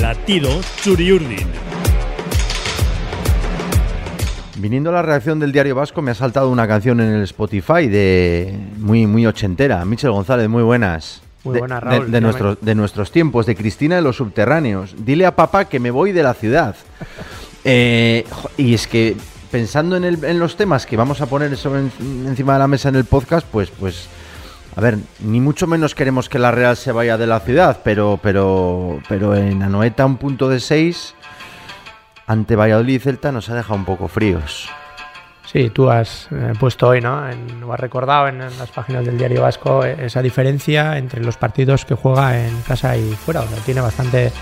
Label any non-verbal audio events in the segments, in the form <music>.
Latido Churiurdin. Viniendo a la reacción del Diario Vasco, me ha saltado una canción en el Spotify de muy, muy ochentera. Michel González, muy buenas. Muy De- nuestros, de nuestros tiempos, de Cristina de los Subterráneos. Dile a papá que me voy de la ciudad. <laughs> Eh, y es que pensando en, el- en los temas que vamos a poner encima de la mesa en el podcast, pues, pues, a ver, ni mucho menos queremos que la Real se vaya de la ciudad, pero, pero, pero en Anoeta un punto de 6 ante Valladolid y Celta nos ha dejado un poco fríos. Sí, tú has eh, puesto hoy, ¿no? En- o has recordado en, las páginas del Diario Vasco eh, esa diferencia entre los partidos que juega en casa y fuera, donde tiene bastante,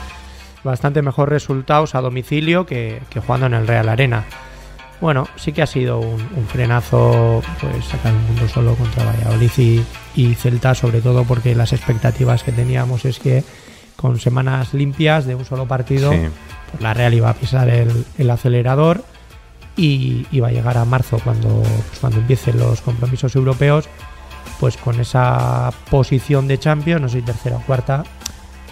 bastante mejor resultados a domicilio que jugando en el Real Arena. Bueno, sí que ha sido un, un frenazo pues sacar un mundo solo contra Valladolid y, y Celta, sobre todo porque las expectativas que teníamos es que con semanas limpias de un solo partido, Sí. pues la Real iba a pisar el, el acelerador y iba a llegar a marzo cuando, pues, cuando empiecen los compromisos europeos, pues con esa posición de Champions, no sé si tercera o cuarta,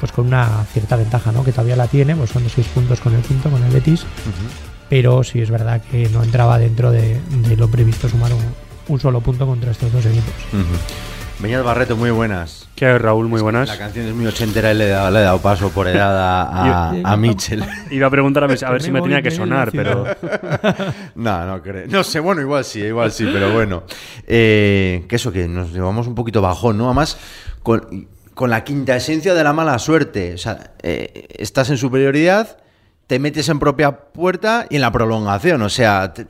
pues con una cierta ventaja, ¿no? Que todavía la tiene, pues son de seis puntos con el quinto, con el Betis, pero sí es verdad que no entraba dentro de, de lo previsto sumar un, un solo punto contra estos dos equipos. Beñat Barreto, muy buenas. ¿Qué hay, Raúl? Muy buenas. La canción es muy ochentera y le he dado, le he dado paso por edad a, <laughs> a, a Michel. <laughs> Iba a preguntar a ver, a ver si me tenía que sonar, pero <laughs> No, no creo. No sé, bueno, igual sí, igual sí, pero bueno. Eh, que eso, que nos llevamos un poquito bajón, ¿no? Además, con, con la quinta esencia de la mala suerte. O sea, eh, estás en superioridad, te metes en propia puerta y en la prolongación. O sea, te-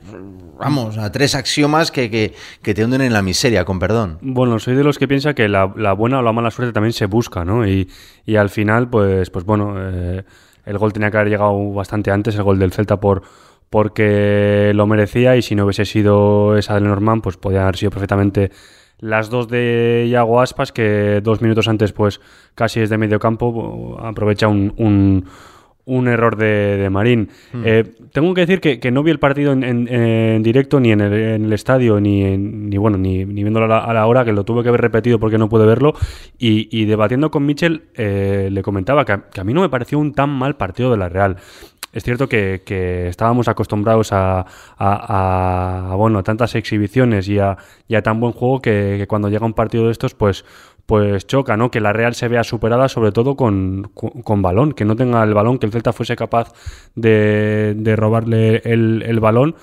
vamos, a tres axiomas que, que, te hunden en la miseria, con perdón. bueno, soy de los que piensa que la, buena o la mala suerte también se busca, ¿no? Y, y al final, pues, pues bueno, eh, el gol tenía que haber llegado bastante antes, el gol del Celta por porque lo merecía y si no hubiese sido esa del Norman, pues podía haber sido perfectamente las dos de Iago Aspas, que dos minutos antes, pues casi desde medio campo, aprovecha un- un error de, de Marín. Eh, tengo que decir que, que no vi el partido en, en- en directo ni en el, en el estadio, ni, en- ni bueno, ni, ni viéndolo a la, a la hora, que lo tuve que ver repetido porque no pude verlo. Y, y debatiendo con Michel, eh, le comentaba que a, que a mí no me pareció un tan mal partido de la Real. Es cierto que, que estábamos acostumbrados a, bueno, a tantas exhibiciones y a, y tan buen juego que cuando llega un partido de estos, pues, pues choca, ¿no? Que la Real se vea superada, sobre todo con, con- balón, que no tenga el balón, que el Celta fuese capaz de, de robarle el, el balón,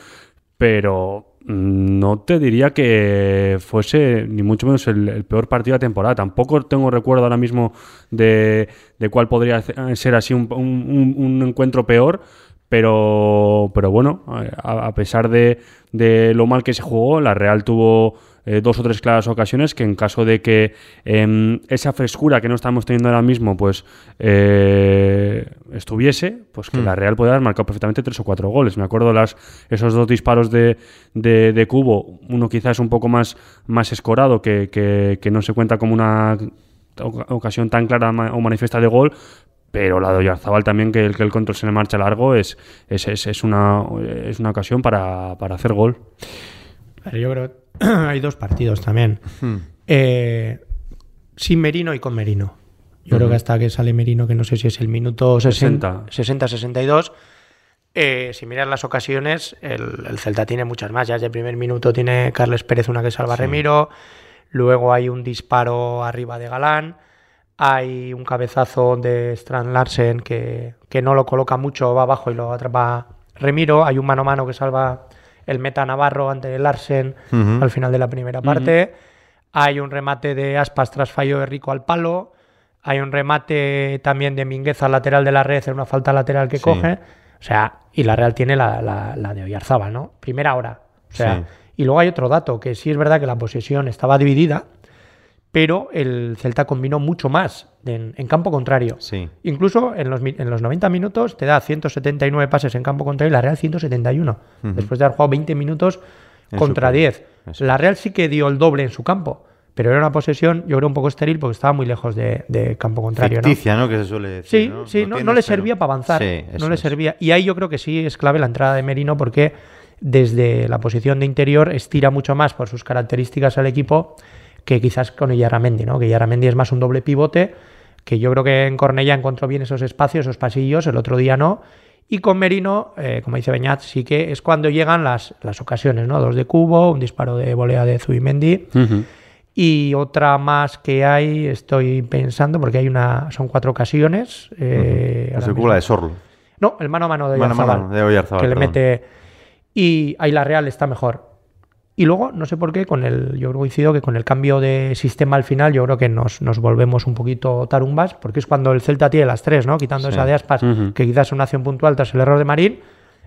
pero no te diría que fuese ni mucho menos el, peor partido de la temporada. Tampoco tengo recuerdo ahora mismo de, de cuál podría ser así un, un- un- un encuentro peor. Pero, pero bueno, a, a pesar de, de lo mal que se jugó, la Real tuvo eh, dos o tres claras ocasiones que en caso de que em, esa frescura que no estamos teniendo ahora mismo pues eh, estuviese, pues que la Real podía haber marcado perfectamente tres o cuatro goles. Me acuerdo las, esos dos disparos de, de, de Cubo, uno quizás un poco más, más escorado, que, que- que no se cuenta como una oca- ocasión tan clara o manifiesta de gol, pero la de Oyarzabal también, que el, que el control se le marcha largo, es, es, es, es una, es una ocasión para, para hacer gol. Pero yo creo que <clears throat> hay dos partidos también. Eh, sin Merino y con Merino. Yo creo que hasta que sale Merino, que no sé si es el minuto 60, 60-62, eh, si miras las ocasiones, el, el Celta tiene muchas más. Ya desde el primer minuto tiene Carles Pérez una que salva a Remiro, luego hay un disparo arriba de Galán, hay un cabezazo de Strand Larsen que, que no lo coloca mucho, va abajo y lo atrapa Remiro, hay un mano a mano que salva el meta Navarro ante Larsen al final de la primera parte. Hay un remate de Aspas tras fallo de Rico al palo. Hay un remate también de Mingueza al lateral de la red, en una falta lateral que Sí. coge. O sea, y la Real tiene la, la, la de Oyarzábal, ¿no? Primera hora. O sea, Sí. y luego hay otro dato, que sí es verdad que la posesión estaba dividida, pero el Celta combinó mucho más en, en campo contrario. Sí. Incluso en los, en los 90 minutos te da 179 pases en campo contrario y la Real 171. Después de haber jugado 20 minutos En contra su- 10. eso La Real sí que dio el doble en su campo, pero era una posesión, yo creo, un poco estéril porque estaba muy lejos de, de campo contrario. Ficticia, ¿no? Que se suele decir. Sí, ¿no? sí, no, le servía para avanzar. Sí, no le es. servía. Y ahí yo creo que sí es clave la entrada de Merino porque desde la posición de interior estira mucho más por sus características al equipo que quizás con Yarramendi, ¿no? Que Yarramendi es más un doble pivote, que yo creo que en Cornella encontró bien esos espacios, esos pasillos, el otro día no. Y con Merino, eh, como dice Beñat, sí que es cuando llegan las, las ocasiones, ¿no? Dos de cubo, un disparo de volea de Zubimendi. Y otra más que hay, estoy pensando, porque hay una, son cuatro ocasiones. Eh, Es la de Sorlo. No, el mano a mano de Mano Oyarzabal. mano de Oyarzabal, Que le mete. Y ahí la Real está mejor. Y luego, no sé por qué, con el, yo coincido que con el cambio de sistema al final, yo creo que nos, nos volvemos un poquito tarumbas, porque es cuando el Celta tiene las tres, ¿no? Quitando Sí. esa de aspas, que quizás es una acción puntual tras el error de Marín.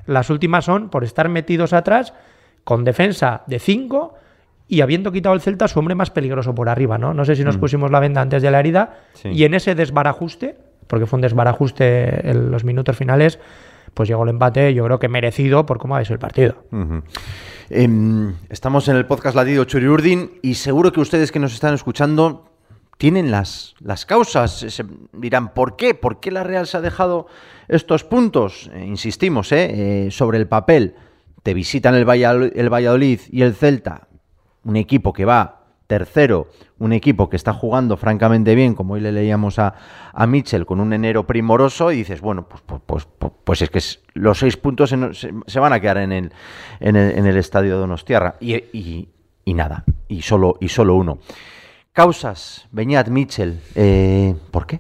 Las últimas son por estar metidos atrás, con defensa de 5 y habiendo quitado el Celta su hombre más peligroso por arriba, ¿no? No sé si nos pusimos la venda antes de la herida Mm. Sí. y en ese desbarajuste, porque fue un desbarajuste en los minutos finales, pues llegó el empate, yo creo que merecido por cómo ha sido el partido. Em, estamos en el podcast Latido Churiurdin y seguro que ustedes que nos están escuchando tienen las, las causas. Se dirán, ¿por qué? ¿Por qué la Real se ha dejado estos puntos? Eh, insistimos, ¿eh? Eh, sobre el papel. Te visitan el Valladolid, el Valladolid y el Celta, un equipo que va tercero, un equipo que está jugando francamente bien, como hoy le leíamos a, a Mitchell, con un enero primoroso, y dices, bueno, pues, pues, pues, pues- pues es que los seis puntos se van a quedar en el, en el, en el estadio de Donostiarra. Y, y- y nada, y solo, y solo uno. Causas, Beñat, Mitchell, eh, ¿por qué?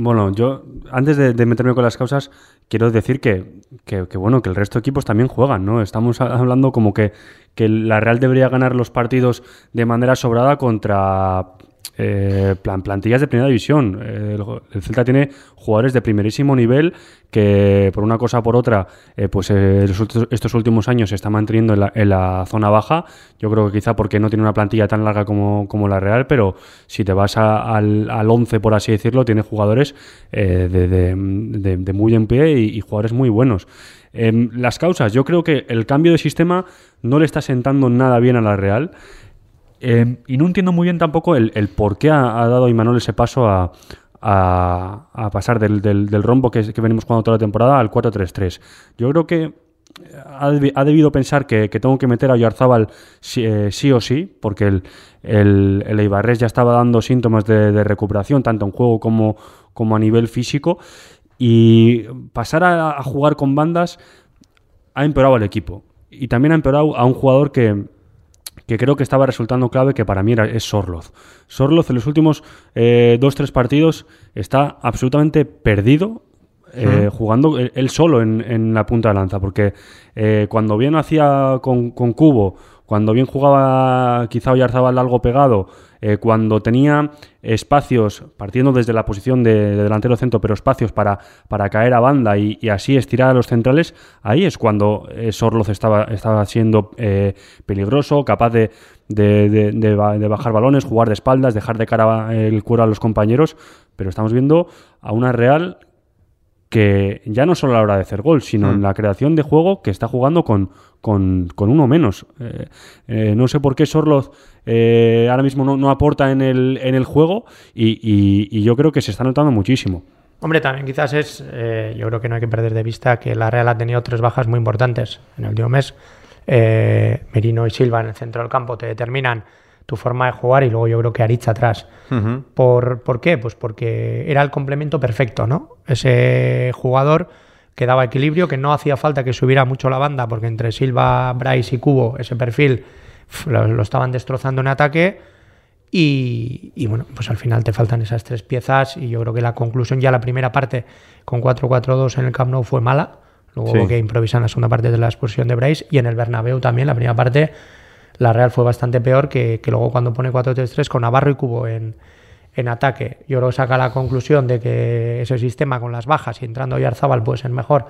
Bueno, yo antes de, meterme con las causas, quiero decir que, que- que, bueno, que el resto de equipos también juegan, ¿no? Estamos hablando como que, que la Real debería ganar los partidos de manera sobrada contra eh, plan- plantillas de primera división. Eh, el, el Celta tiene jugadores de primerísimo nivel que por una cosa o por otra, eh, pues eh, estos últimos años se está manteniendo en la, en la zona baja. Yo creo que quizá porque no tiene una plantilla tan larga como, como la Real, pero si te vas al, al 11, por así decirlo, tiene jugadores de- de muy en pie y, y jugadores muy buenos. Em, las causas, yo creo que el cambio de sistema no le está sentando nada bien a la Real. Eh, y no entiendo muy bien tampoco el, por qué ha, ha dado Imanol ese paso a, a- pasar del, del- rombo que, venimos jugando toda la temporada al 4-3-3. Yo creo que ha, debi- ha debido pensar que, que tengo que meter a Oyarzábal sí, eh, sí o sí, porque el, el, el ya estaba dando síntomas de, de recuperación, tanto en juego como, como a nivel físico. Y pasar a, a jugar con bandas ha empeorado al equipo. Y también ha empeorado a un jugador que, que creo que estaba resultando clave, que para mí era, es Sorloz. Sorloz en los últimos eh, dos, tres partidos está absolutamente perdido. eh, jugando él, él solo en, en la punta de lanza, porque eh, cuando bien hacía con, con Cubo, cuando bien jugaba quizá Oyarzabal algo pegado, eh, cuando tenía espacios, partiendo desde la posición de, de delantero centro, pero espacios para, para caer a banda y, y así estirar a los centrales, ahí es cuando eh, Sorloz estaba, estaba siendo eh, peligroso, capaz de, de- de- de ba- de bajar balones, jugar de espaldas, dejar de cara el cuero a los compañeros, pero estamos viendo a una Real que ya no solo a la hora de hacer gol, sino en la creación de juego que está jugando con, con, con uno menos. Eh, eh, no sé por qué Sorloz eh, ahora mismo no, no aporta en el, en el juego y, y- y yo creo que se está notando muchísimo. Hombre, también quizás es, eh, yo creo que no hay que perder de vista que la Real ha tenido tres bajas muy importantes en el último mes. Eh, Merino y Silva en el centro del campo te determinan tu forma de jugar y luego yo creo que Aritz atrás. ¿Por, ¿Por qué? Pues porque era el complemento perfecto, ¿no? Ese jugador que daba equilibrio, que no hacía falta que subiera mucho la banda, porque entre Silva, Bryce y Cubo, ese perfil lo, lo estaban destrozando en ataque. Y, y, bueno, pues al final te faltan esas tres piezas y yo creo que la conclusión ya la primera parte con 4-4-2 en el Camp Nou fue mala. Luego Sí. que improvisar en la segunda parte de la expulsión de Bryce y en el Bernabéu también la primera parte la Real fue bastante peor que, que luego cuando pone 4-3-3 con Navarro y Cubo en, en ataque. Que saca la conclusión de que ese sistema con las bajas y entrando Yarzábal puede ser mejor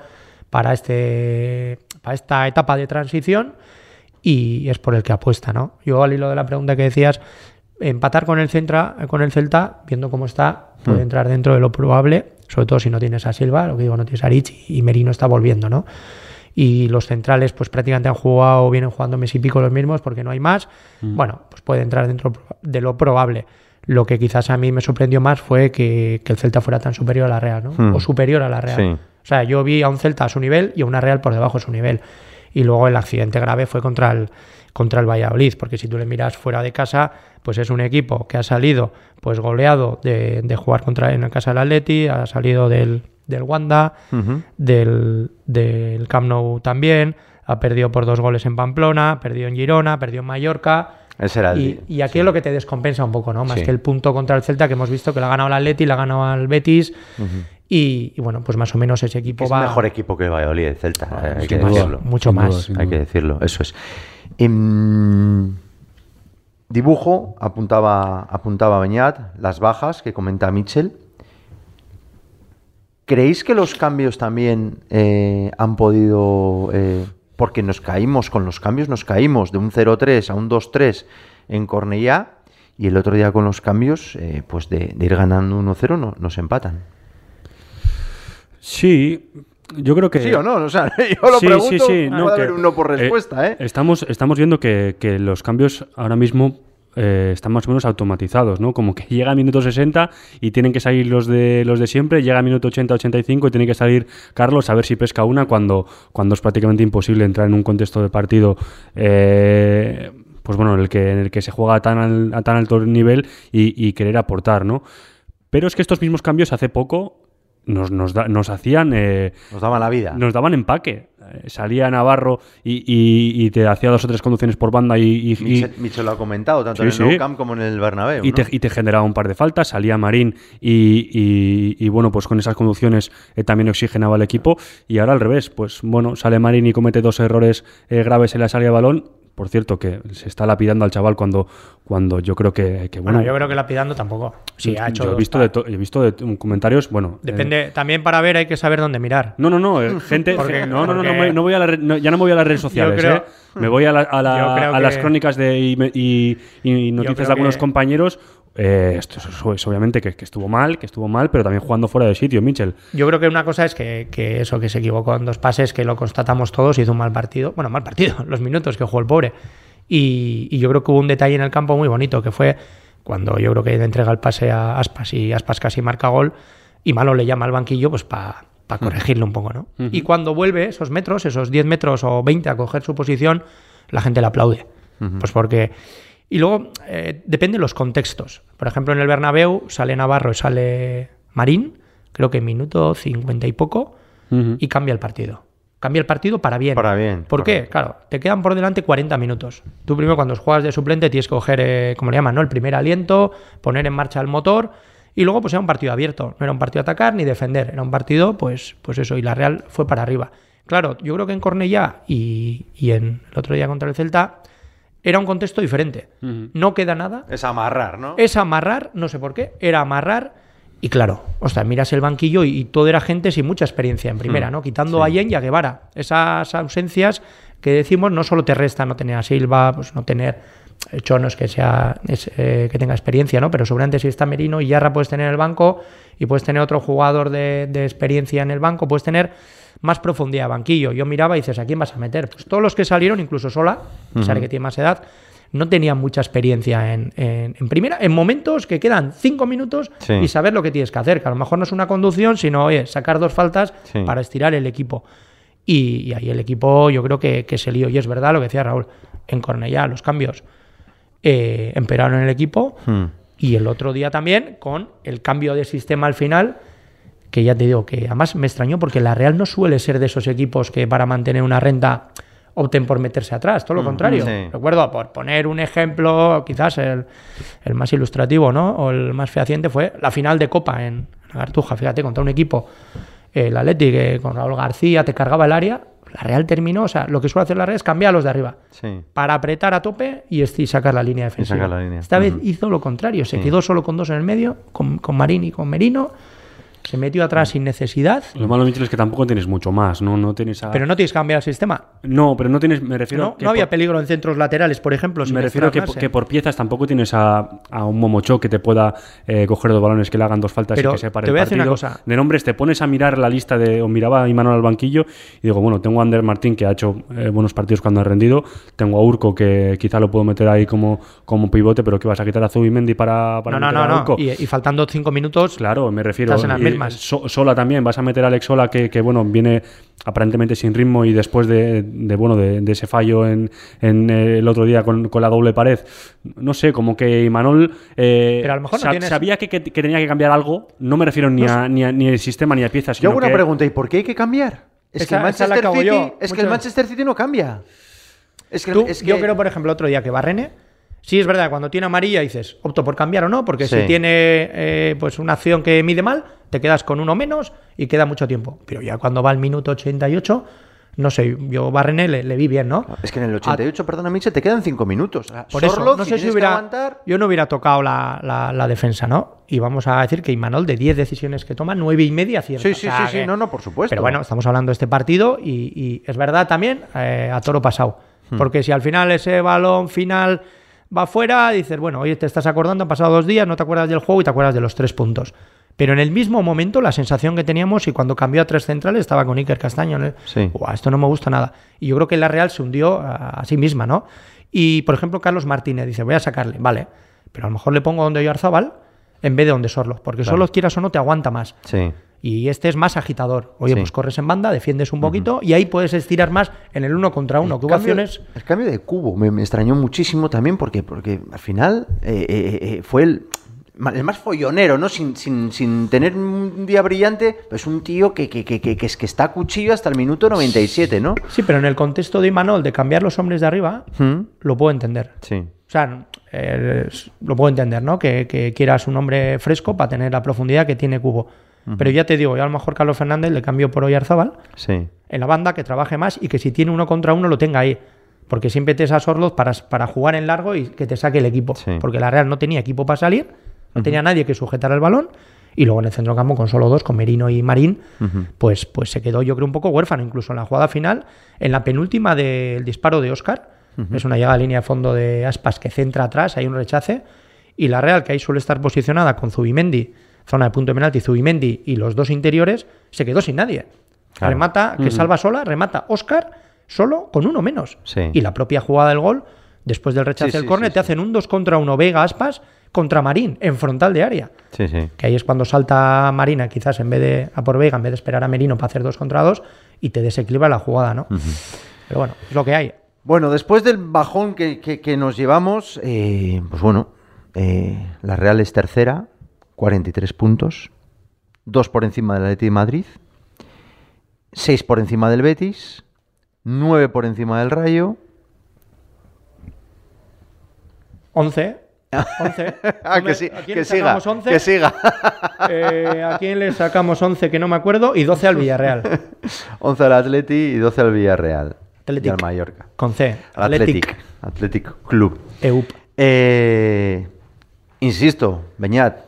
para, este, para esta etapa de transición y es por el que apuesta, ¿no? Yo al hilo de la pregunta que decías, empatar con el Centra, con el Celta, viendo cómo está, puede entrar dentro de lo probable, sobre todo si no tienes a Silva, lo que digo, no tienes a Rich y Merino está volviendo, ¿no? Y los centrales, pues prácticamente han jugado, vienen jugando mes y pico los mismos porque no hay más. Bueno, pues puede entrar dentro de lo probable. Lo que quizás a mí me sorprendió más fue que, que el Celta fuera tan superior a la Real, ¿no? Hmm. O superior a la Real. Sí. O sea, yo vi a un Celta a su nivel y a una Real por debajo de su nivel. y luego el accidente grave fue contra el, contra el Valladolid, porque si tú le miras fuera de casa, pues es un equipo que ha salido pues goleado de, de jugar contra en la casa del Atleti, ha salido del, del Wanda, del, del Camp Nou también, ha perdido por dos goles en Pamplona, ha perdido en Girona, ha perdido en Mallorca. Ese era el Y, aquí es lo que te descompensa un poco, ¿no? Más Sí. que el punto contra el Celta que hemos visto que lo ha ganado el Atleti, lo ha ganado al Betis. y, y bueno, pues más o menos ese equipo Es va. mejor equipo que el Valladolid, el Celta. eh, hay que duda, decirlo. mucho Sin duda, más. Hay duda. que decirlo, eso es. Em, dibujo, apuntaba, apuntaba Beñat, las bajas que comenta Mitchell. ¿Creéis que los cambios también eh, han podido... eh, porque nos caímos, con los cambios nos caímos de un 0-3 a un 2-3 en Cornellá y el otro día con los cambios, eh, pues de, de ir ganando 1-0 no, nos empatan. Sí, yo creo que... ¿Sí o no? O sea, <laughs> yo lo Sí, pregunto, sí, sí, puede no, haber que, un no por eh, respuesta, ¿eh? Estamos, estamos viendo que, que los cambios ahora mismo eh, están más o menos automatizados, ¿no? Como que <laughs> llega a minuto 60 y tienen que salir los de los de siempre, llega a minuto 80-85 y tiene que salir Carlos a ver si pesca una cuando, cuando es prácticamente imposible entrar en un contexto de partido eh, pues bueno, en el que, en el que se juega a tan, al- a tan alto nivel y, y querer aportar, ¿no? Pero es que estos mismos cambios hace poco nos, nos, da- nos hacían eh, Nos daban la vida. nos daban empaque. Eh, Salía Navarro y, y- y te hacía dos o tres conducciones por banda y, Michel, Michel lo ha comentado, tanto Sí, en el sí. Camp como en el Bernabéu. y ¿no? te, y te generaba un par de faltas. Salía Marín y, bueno, pues con esas conducciones eh, también oxigenaba el equipo. Y ahora al revés, pues bueno, sale Marín y comete dos errores eh, graves en la salida de balón. Por cierto, que se está lapidando al chaval cuando, cuando yo creo que, que, bueno, Bueno, yo creo que lapidando tampoco. Sí, ha hecho. yo he visto, de he visto de comentarios, bueno, eh, Depende, también para ver hay que saber dónde mirar. No, no, no, eh, <laughs> gente. Porque- no, no, no, no, no voy a la no, ya no me voy a las redes sociales, creo- ¿eh? Me voy a, la- a la- a las crónicas de, y, me- y- y noticias de algunos que- compañeros. Eh, esto es, obviamente que, que estuvo mal, que estuvo mal, pero también jugando fuera de sitio, Mitchell. Yo creo que una cosa es que, que eso, que se equivocó en dos pases, que lo constatamos todos, hizo un mal partido. Bueno, mal partido, <laughs> los minutos que jugó el pobre. Y, y yo creo que hubo un detalle en el campo muy bonito, que fue cuando yo creo que le entrega el pase a Aspas y Aspas casi marca gol, y Malo le llama al banquillo pues para corregirle un poco, ¿no? Y cuando vuelve esos metros, esos 10 metros o 20 a coger su posición, la gente le aplaude. Pues porque... Y luego eh, depende de los contextos. Por ejemplo, en el Bernabéu sale Navarro y sale Marín, creo que en minuto 50 y poco, y cambia el partido. Cambia el partido para bien. Para bien, ¿Por qué? Claro, te quedan por delante 40 minutos. Tú primero cuando juegas de suplente tienes que coger, eh, como le llaman, ¿no? El primer aliento, poner en marcha el motor y luego pues era un partido abierto. No era un partido atacar ni defender, era un partido pues, pues eso y la Real fue para arriba. Claro, yo creo que en Cornellá y, y en el otro día contra el Celta era un contexto diferente. No queda nada, Es amarrar, ¿no? es amarrar, no sé por qué, era amarrar. Y claro, o sea, miras el banquillo y, y todo era gente sin mucha experiencia en primera, ¿no? Quitando a Yen y a Guevara. Esas ausencias que decimos no solo te resta no tener a Silva, pues no tener el Chono es que sea es, eh, que tenga experiencia, ¿no? Pero seguramente si está Merino y Yarra puedes tener en el banco y puedes tener otro jugador de, de experiencia en el banco, puedes tener más profundidad de banquillo. Yo miraba y dices, ¿a quién vas a meter? Pues todos los que salieron, incluso Sola, a pesar de que tiene más edad, no tenían mucha experiencia en, en- en primera, en momentos que quedan cinco minutos Sí. y saber lo que tienes que hacer, que a lo mejor no es una conducción, sino oye, sacar dos faltas Sí. para estirar el equipo. Y, y ahí el equipo yo creo que, que se lió. Y es verdad lo que decía Raúl, en Cornellá los cambios eh, empeoraron el equipo Hmm. y el otro día también con el cambio de sistema al final, que ya te digo que además me extrañó porque la Real no suele ser de esos equipos que para mantener una renta opten por meterse atrás, todo lo contrario. sí. Recuerdo, por poner un ejemplo, quizás el, el más ilustrativo, ¿no? O el más fehaciente fue la final de Copa en la Cartuja, fíjate, contra un equipo, el Athletic, que con Raúl García te cargaba el área, la Real terminó, o sea, lo que suele hacer la Real es cambiar a los de arriba Sí. para apretar a tope y, sacar la línea defensiva. sacar la línea. Esta vez hizo lo contrario, se Sí. quedó solo con dos en el medio, con, con Marín y con Merino, se metió atrás sin necesidad, Lo malo, Mitchell, es que tampoco tienes mucho más, ¿no? No tienes a... pero no tienes que cambiar el sistema. No, pero no tienes, me refiero... No, que no había por- peligro en centros laterales, por ejemplo. Me refiero que, desplazarse. que por piezas tampoco tienes a, a un Momocho que te pueda eh, coger dos balones que le hagan dos faltas Pero y que separe te el voy a decir partido. una cosa. De nombres te pones a mirar la lista de o miraba a Imanol al banquillo y digo, bueno, tengo a Ander Martín que ha hecho eh, buenos partidos cuando ha rendido, tengo a Urco que quizá lo puedo meter ahí como, como pivote, pero que vas a quitar a Zubimendi para, para No, no, meter no, a no. Urco. Y, y faltando cinco minutos, Claro, me refiero. Estás en Sola también, vas a meter a Alex Sola que, que bueno, viene aparentemente sin ritmo y después de, de bueno de, ese fallo en, en, el otro día con, con, la doble pared, no sé, como que Imanol eh, Pero a lo mejor no sabía que, que, tenía que cambiar algo, no me refiero ni, a, ni, a, ni al sistema ni a piezas. Yo hago una pregunta, ¿y por qué hay que cambiar? Es que el Manchester City, es que el Manchester City no cambia. Es que, es que... Yo creo, por ejemplo, otro día que Barrene Sí, es verdad, cuando tiene amarilla dices, opto por cambiar o no, porque si tiene eh, pues una acción que mide mal, te quedas con uno menos y queda mucho tiempo. Pero ya cuando va al minuto 88, no sé, yo Barrené le, vi bien, ¿no? Es que en el 88, perdona, Miche, te quedan cinco minutos. Por eso, no sé si hubiera. Yo no hubiera tocado la, defensa, ¿no? Y vamos a decir que Imanol, de 10 decisiones que toma, 9 y media cierta. Sí, sí, sí, sí, no, no, por supuesto. Pero bueno, estamos hablando de este partido y, es verdad también eh, a toro pasado. Hmm. Porque si al final ese balón final va fuera, dices, bueno, oye, te estás acordando, han pasado dos días, no te acuerdas del juego y te acuerdas de los tres puntos. Pero en el mismo momento, la sensación que teníamos, y cuando cambió a tres centrales, estaba con Iker Castaño. ¿no? Sí. esto no me gusta nada. Y yo creo que la Real se hundió a, sí misma, ¿no? Y, por ejemplo, Carlos Martínez dice, voy a sacarle, vale, pero a lo mejor le pongo donde Arzabal en vez de donde Sorlos, porque claro. Quieras o no, te aguanta más. Sí. Y este es más agitador. Oye, pues corres en banda, defiendes un poquito y ahí puedes estirar más en el uno contra uno. El, cambio, el cambio de cubo me, extrañó muchísimo también porque, porque al final eh, eh, eh, fue el, el más follonero, ¿no? Sin, sin, sin, tener un día brillante, pues un tío que, que, que, que, es que está a cuchillo hasta el minuto 97, ¿no? Sí, pero en el contexto de Imanol, de cambiar los hombres de arriba, ¿Mm? lo puedo entender. Sí. O sea, lo puedo entender, ¿no? Que, quieras un hombre fresco para tener la profundidad que tiene Cubo. Pero ya te digo, yo a lo mejor Carlos Fernández le cambio por Oyarzábal sí. en la banda, que trabaje más y que si tiene uno contra uno lo tenga ahí. Porque siempre te esas Orloz para, para jugar en largo y que te saque el equipo. Porque la Real no tenía equipo para salir no tenía nadie que sujetara el balón. Y luego en el centro campo, con solo dos, con Merino y Marín, pues, pues se quedó, yo creo, un poco huérfano. Incluso en la jugada final, en la penúltima del disparo de Oscar, es una llegada a línea de fondo de Aspas que centra atrás, hay un rechace. Y la Real, que ahí suele estar posicionada con Zubimendi, zona de punto de penalti, Zubimendi y los dos interiores, se quedó sin nadie. Remata, que salva sola, remata Oscar solo con uno menos. Y la propia jugada del gol, después del rechace del córner, te hacen un 2 contra 1 Vega Aspas contra Marín, en frontal de área. Que ahí es cuando salta Marina, quizás en vez de a por Vega, en vez de esperar a Merino para hacer dos contra dos, y te desequilibra la jugada, ¿no? Pero bueno, es lo que hay. Bueno, después del bajón que, nos llevamos, eh, pues bueno, eh, la Real es tercera, 43 puntos, dos por encima del Atleti de Madrid, seis por encima del Betis, nueve por encima del Rayo. 11 11. <laughs> ah, que, sí, que siga. 11? Que siga. Eh, ¿A quién le sacamos 11 que no me acuerdo? Y 12 al Villarreal. <laughs> 11 al Atleti y 12 al Villarreal. Atletic. Y al Mallorca. Con C. Athletic. Athletic Club. EUP. Eh, insisto, Beñat.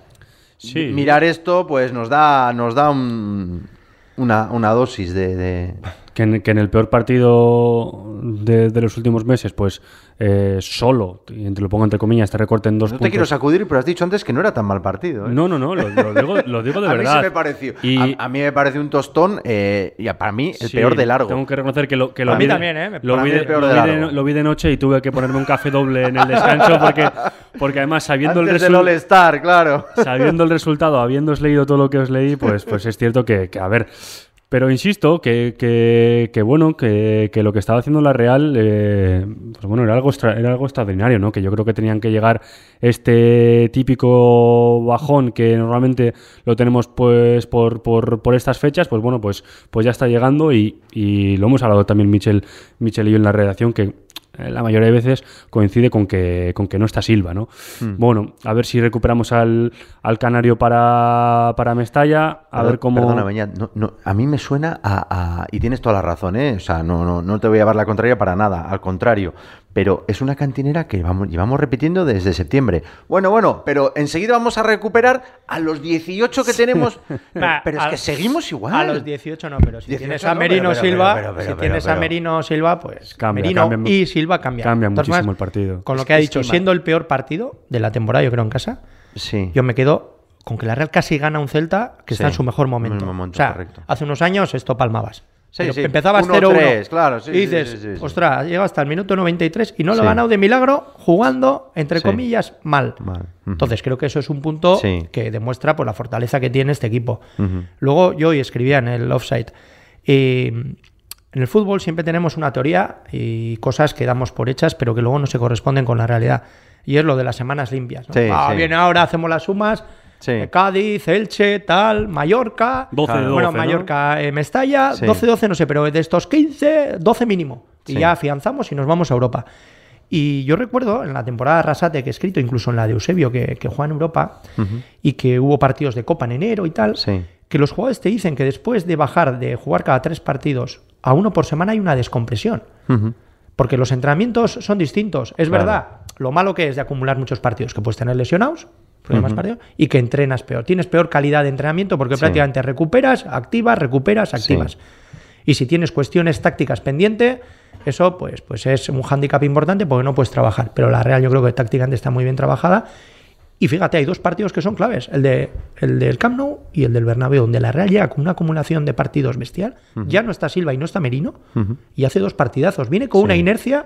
Sí. Mirar esto, pues nos da, nos da un, una, una, dosis de, de... Que, en, que en, el peor partido de, de los últimos meses, pues eh, solo, y te lo pongo entre comillas, este recorte en dos no puntos. te quiero sacudir, pero has dicho antes que no era tan mal partido. ¿eh? No, no, no, lo, digo, lo digo, de <laughs> a verdad. Mí sí me pareció. Y... A, mí me parece un tostón, eh, y para mí el peor de largo. Tengo que reconocer que lo, que lo vi, también, ¿eh? Lo vi, de, lo, lo vi, de, noche y tuve que ponerme un café doble en el descanso porque, porque además sabiendo antes el resultado. claro. Sabiendo el resultado, habiéndos leído todo lo que os leí, pues, pues es cierto que, que a ver pero insisto que, bueno, que, lo que estaba haciendo la Real, eh, pues bueno, era algo, era algo extraordinario, ¿no? Que yo creo que tenían que llegar este típico bajón que normalmente lo tenemos pues por, por, estas fechas, pues bueno, pues, pues ya está llegando y, y lo hemos hablado también Michel, Michel y yo en la redacción, que la mayoría de veces coincide con que, con que no está Silva, ¿no? Hmm. Bueno, a ver si recuperamos al, al Canario para, para Mestalla, a ver cómo... Perdona, no, no, a mí me suena a, Y tienes toda la razón, ¿eh? O sea, no, no, no te voy a llevar la contraria para nada, al contrario pero es una cantinera que vamos, llevamos repitiendo desde septiembre. Bueno, bueno, pero enseguida vamos a recuperar a los 18 que tenemos. <laughs> pero es que seguimos igual. A los 18 no, pero si tienes a Merino Silva, si tienes a Merino Silva, pues Merino y Silva cambia. Cambia muchísimo el partido. Con lo que ha dicho, siendo el peor partido de la temporada, yo creo, en casa, sí. yo me quedo con que la Real casi gana un Celta que está en su mejor momento. o sea, hace unos años esto palmabas. Sí, sí. Empezabas 1-3, 0-1. claro, sí, y dices, ostras, llega hasta el minuto 93 y no lo ha ganado de milagro jugando, entre comillas, mal. Entonces creo que eso es un punto que demuestra pues, la fortaleza que tiene este equipo. Luego yo hoy escribía en el offside. eh, en el fútbol siempre tenemos una teoría y cosas que damos por hechas, pero que luego no se corresponden con la realidad. Y es lo de las semanas limpias. Ah. Viene ahora, hacemos las sumas. Sí. eh, Cádiz, Elche, tal, Mallorca. 12 de 12, bueno, ¿no? Mallorca, eh, Mestalla, Sí. 12-12, no sé, pero de estos 15, 12 mínimo. Y Sí. ya afianzamos y nos vamos a Europa. Y yo recuerdo en la temporada de Arrasate que he escrito, incluso en la de Eusebio, que, que juega en Europa, y que hubo partidos de Copa en enero y tal, Sí. que los jugadores te dicen que después de bajar de jugar cada tres partidos a uno por semana hay una descompresión. Ujú. Porque los entrenamientos son distintos. Es Claro. verdad, lo malo que es de acumular muchos partidos, que puedes tener lesionados, problemas y que entrenas peor. Tienes peor calidad de entrenamiento porque Sí. prácticamente recuperas, activas, recuperas, activas. Y si tienes cuestiones tácticas pendiente, eso pues, pues es un hándicap importante porque no puedes trabajar. Pero la Real yo creo que tácticamente está muy bien trabajada. Y fíjate, hay dos partidos que son claves, el, de, el del Camp Nou y el del Bernabéu, donde la Real llega con una acumulación de partidos bestial. Ya no está Silva y no está Merino, y hace dos partidazos. Viene con una inercia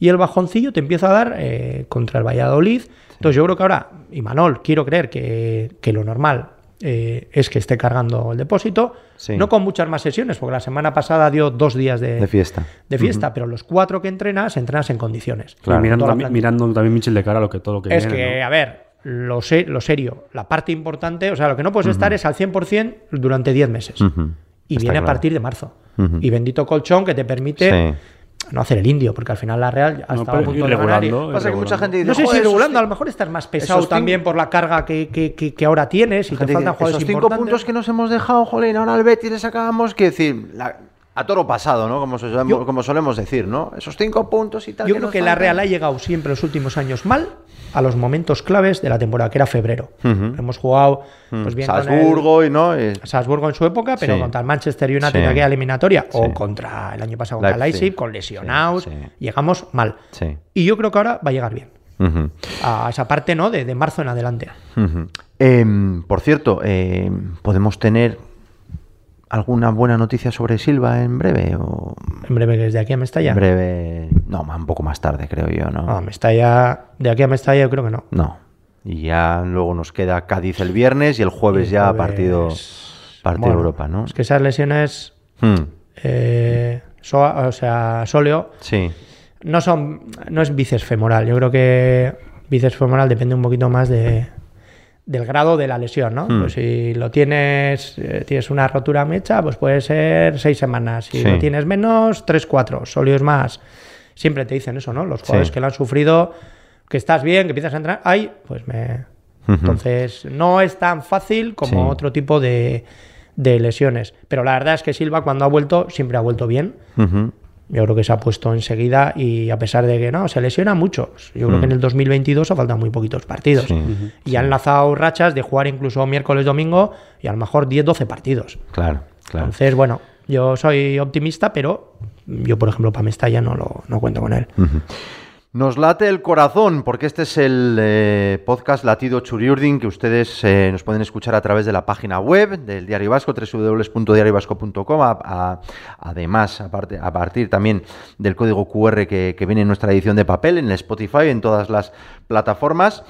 y el bajoncillo te empieza a dar eh, contra el Valladolid. Entonces yo creo que ahora, y Manol, quiero creer que, que lo normal eh, es que esté cargando el depósito, Sí. no con muchas más sesiones, porque la semana pasada dio dos días de, De fiesta. de fiesta, pero los cuatro que entrenas, entrenas en condiciones. Claro. Mirando, también, plantilla. mirando también Michel de cara a lo que, todo lo que Es viene, que, ¿no? a ver, lo, se- lo serio, la parte importante, o sea, lo que no puedes estar es al 100% durante 10 meses. Y Está viene a partir de marzo. Y bendito colchón que te permite Sí. No hacer el indio, porque al final la Real ha No, estado a punto de ganar. y- Pasa que mucha gente dice, no sé si "Joder, esos regulando, a lo mejor estás más pesado también por la carga que, que- que- que ahora tienes y te faltan dice, jugadores esos cinco importantes. puntos que nos hemos dejado, jolín, ahora al Betis le sacábamos, que decir, la- a toro pasado, ¿no? Como, solemos, Yo- como solemos decir, ¿no? Esos cinco puntos y tal. Yo creo que la. Real ha llegado siempre los últimos años mal a los momentos claves de la temporada, que era febrero. Hemos jugado pues bien con el- Salzburgo y no. y- Salzburgo en su época, pero Sí. contra el Manchester United Sí. en aquella eliminatoria Sí. o contra el año pasado contra Leipzig. Con lesionados, llegamos mal. Sí. Y yo creo que ahora va a llegar bien. A esa parte, ¿no? De, de marzo en adelante. Em, por cierto, em, ¿podemos tener alguna buena noticia sobre Silva en breve? O En breve, desde aquí a Mestalla. en breve. No, un poco más tarde, creo yo, ¿no? No, Mestalla, de aquí a Mestalla yo creo que no. No. Y ya luego nos queda Cádiz el viernes y el jueves Y ya jueves- partido, partido Bueno, Europa, ¿no? Es que esas lesiones, Hmm, eh, so- o sea, sóleo, Sí. no son, no es bíceps femoral. Yo creo que bíceps femoral depende un poquito más de, del grado de la lesión, ¿no? Hmm. Pues si lo tienes, eh, tienes una rotura mecha, pues puede ser seis semanas. Si Sí. lo tienes menos, tres, cuatro. Sólido es más. Siempre te dicen eso, ¿no? Los jugadores Sí. que lo han sufrido, que estás bien, que empiezas a entrar, ay, pues me. Entonces, no es tan fácil como Sí. otro tipo de, de lesiones. Pero la verdad es que Silva, cuando ha vuelto, siempre ha vuelto bien. Yo creo que se ha puesto enseguida y a pesar de que no, se lesiona mucho. Yo creo que en el 2022 ha faltado muy poquitos partidos. Mm. Sí, Y han lanzado rachas de jugar incluso miércoles, domingo y a lo mejor 10, 12 partidos. Claro, claro. Entonces, bueno, yo soy optimista, pero yo, por ejemplo, para Mestalla no, lo, no cuento con él. Nos late el corazón, porque este es el eh, podcast Latido Churiurdin que ustedes eh, nos pueden escuchar a través de la página web del Diario Vasco, www.diariovasco.com. A- a- Además, aparte, a partir también del código QR que, que viene en nuestra edición de papel, en el Spotify, en todas las plataformas.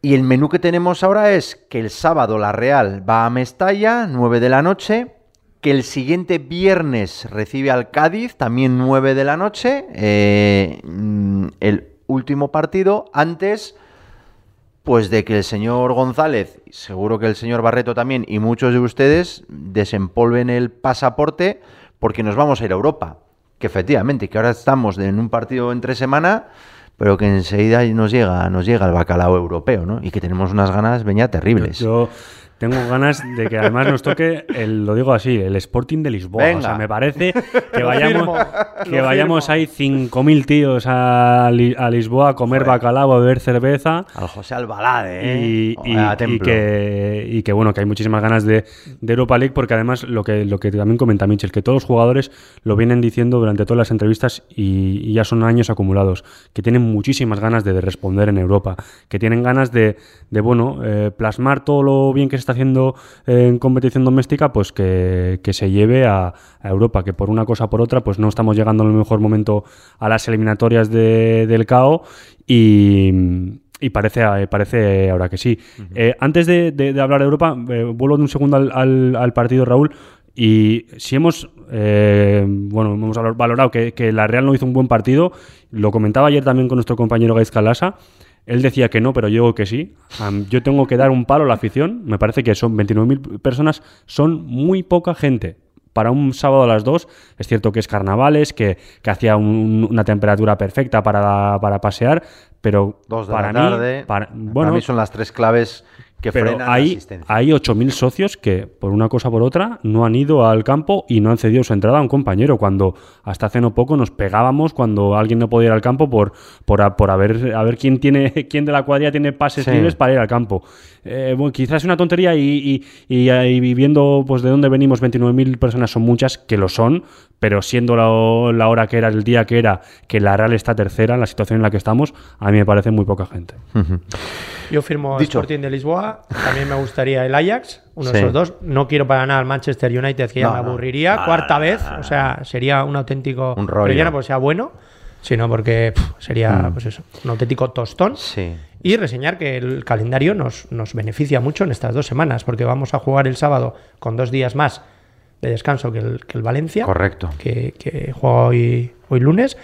Y el menú que tenemos ahora es que el sábado la Real va a Mestalla, 9 de la noche. Que el siguiente viernes recibe al Cádiz, también 9 de la noche. eh, mm, el último partido antes, pues de que el señor González, seguro que el señor Barreto también, y muchos de ustedes desempolven el pasaporte porque nos vamos a ir a Europa. Que efectivamente, que ahora estamos en un partido entre semana, pero que enseguida nos llega, nos llega el bacalao europeo, ¿no? Y que tenemos unas ganas, veña, terribles. Yo tengo ganas de que además nos toque, el, lo digo así, el Sporting de Lisboa. Venga. O sea, me parece <laughs> que vayamos, que vayamos ahí 5.000 tíos a, Li- a Lisboa a comer bacalao, a beber cerveza. Al José Albalade, ¿eh? Y, y- y que, y que, bueno, que hay muchísimas ganas de, de Europa League porque además lo que, lo que también comenta Mitchell, que todos los jugadores lo vienen diciendo durante todas las entrevistas y, y ya son años acumulados, que tienen muchísimas ganas de, responder en Europa, que tienen ganas de, de bueno, eh, plasmar todo lo bien que se está está haciendo en competición doméstica, pues que, se lleve a, Europa, que por una cosa o por otra, pues no estamos llegando en el mejor momento a las eliminatorias del CAO y, parece, parece ahora que sí. Eh, antes de, hablar de Europa, eh, vuelvo de un segundo al, partido, Raúl. Y si hemos, eh, bueno, hemos valorado que, que, la Real no hizo un buen partido, lo comentaba ayer también con nuestro compañero Gaiz Calasa, él decía que no, pero yo digo que sí. yo tengo que dar un palo a la afición. Me parece que son 29.000 personas, son muy poca gente. Para un sábado a las 2, es cierto que es carnavales, que, hacía una temperatura perfecta para, para pasear, pero Dos de para la tarde, mí, para, bueno, mí son las tres claves pero hay, hay 8.000 socios que, por una cosa o por otra, no han ido al campo y no han cedido su entrada a un compañero. Cuando hasta hace no poco nos pegábamos cuando alguien no podía ir al campo por, por, por a, ver, a ver quién, tiene, <laughs> quién de la cuadrilla tiene pases libres para ir al campo. Eh, bueno, quizás es una tontería y, y, y, viendo pues, de dónde venimos, 29.000 personas son muchas, que lo son, pero siendo la, la, hora que era, el día que era, que la Real está tercera, en la situación en la que estamos, a mí me parece muy poca gente. Yo firmo Dicho. Sporting de Lisboa, también me gustaría el Ajax, uno de esos dos. No quiero para nada el Manchester United, que ya me aburriría. Cuarta vez, o sea, sería un auténtico... Un rollo. Pero no porque sea bueno, sino porque sería, mm. pues eso, un auténtico tostón. Sí. Y reseñar que el calendario nos, nos beneficia mucho en estas dos semanas, porque vamos a jugar el sábado con dos días más de descanso que el, que el Valencia. Correcto. Que, que juega hoy, hoy lunes.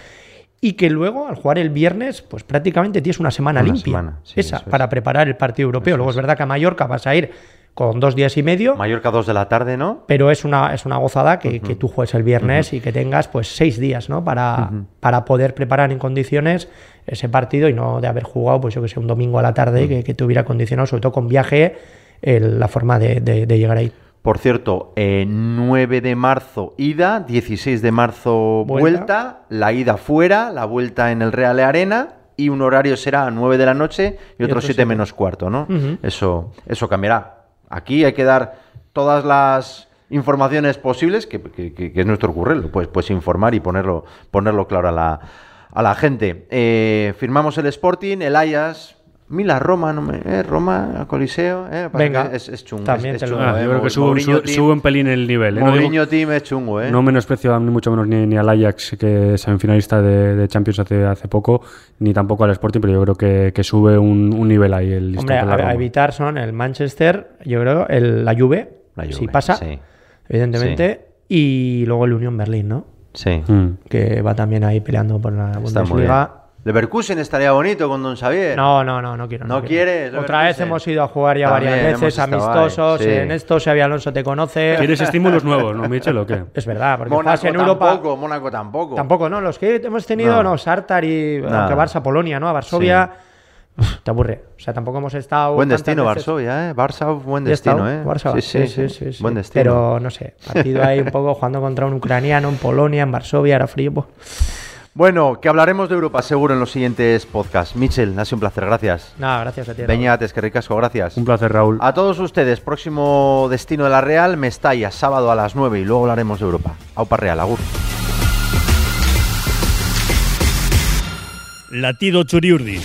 Y que luego, al jugar el viernes, pues prácticamente tienes una semana limpia. esa, para preparar el partido europeo. luego es. verdad que a Mallorca vas a ir con dos días y medio. Mallorca dos de la tarde, ¿no? Pero es una, es una gozada que, que tú juegues el viernes y que tengas pues seis días, ¿no? Para, para poder preparar en condiciones ese partido y no de haber jugado, pues yo que sé, un domingo a la tarde que, que te hubiera condicionado, sobre todo con viaje, la forma de, de llegar ahí. Por cierto, 9 eh, de marzo ida, 16 de marzo vuelta. la ida fuera, la vuelta en el Real Arena y un horario será a 9 de la noche y, otro 7 menos cuarto, ¿no? eso, eso cambiará. Aquí hay que dar todas las informaciones posibles, que, es nuestro currelo, pues, pues informar y ponerlo, ponerlo claro a la, a la gente. Eh, firmamos el Sporting, el Ayas, Mila Roma, no me, eh, Roma, Coliseo, eh, Venga, es, es chungo. También es, es chungo, ah, yo creo que sube, un pelín el nivel. ¿eh? Mourinho no Team es chungo, ¿eh? No menosprecio ni mucho menos ni, al Ajax, que es semifinalista de, de Champions hace, hace poco, ni tampoco al Sporting, pero yo creo que, que sube un, un, nivel ahí el Hombre, a, a, evitar son el Manchester, yo creo, el, la Juve, la Juve si pasa, sí. evidentemente, sí. y luego el Unión Berlín, ¿no? Sí. Mm. Que va también ahí peleando por la Bundesliga. Leverkusen estaría bonito con Don Xavier. No, no, no, no quiero. ¿No, quieres? Otra vez hemos ido a jugar ya varias veces, amistosos. En esto, Xavi Alonso te conoce. ¿Quieres estímulos <laughs> nuevos, no, Michel, o qué? Es verdad, porque Mónaco en Europa. Tampoco, Mónaco tampoco. Tampoco, no. Los que hemos tenido, no, Sartar y. Aunque Barça, Polonia, ¿no? A Varsovia. te aburre. O sea, tampoco hemos estado. Buen destino, Varsovia, ¿eh? Barça, buen destino, ¿eh? Barça, sí sí, sí, sí, Buen destino. Pero no sé, partido ahí un poco jugando contra un ucraniano en Polonia, en Varsovia, era frío. Pues. Bueno, que hablaremos de Europa seguro en los siguientes podcasts. Michel, ha sido un placer, gracias. Nada, gracias a ti. Beñates, que ricasco, gracias. Un placer, Raúl. A todos ustedes, próximo destino de la Real, Mestalla, sábado a las 9 y luego hablaremos de Europa. Aupa Real, agur. Latido Churiurdi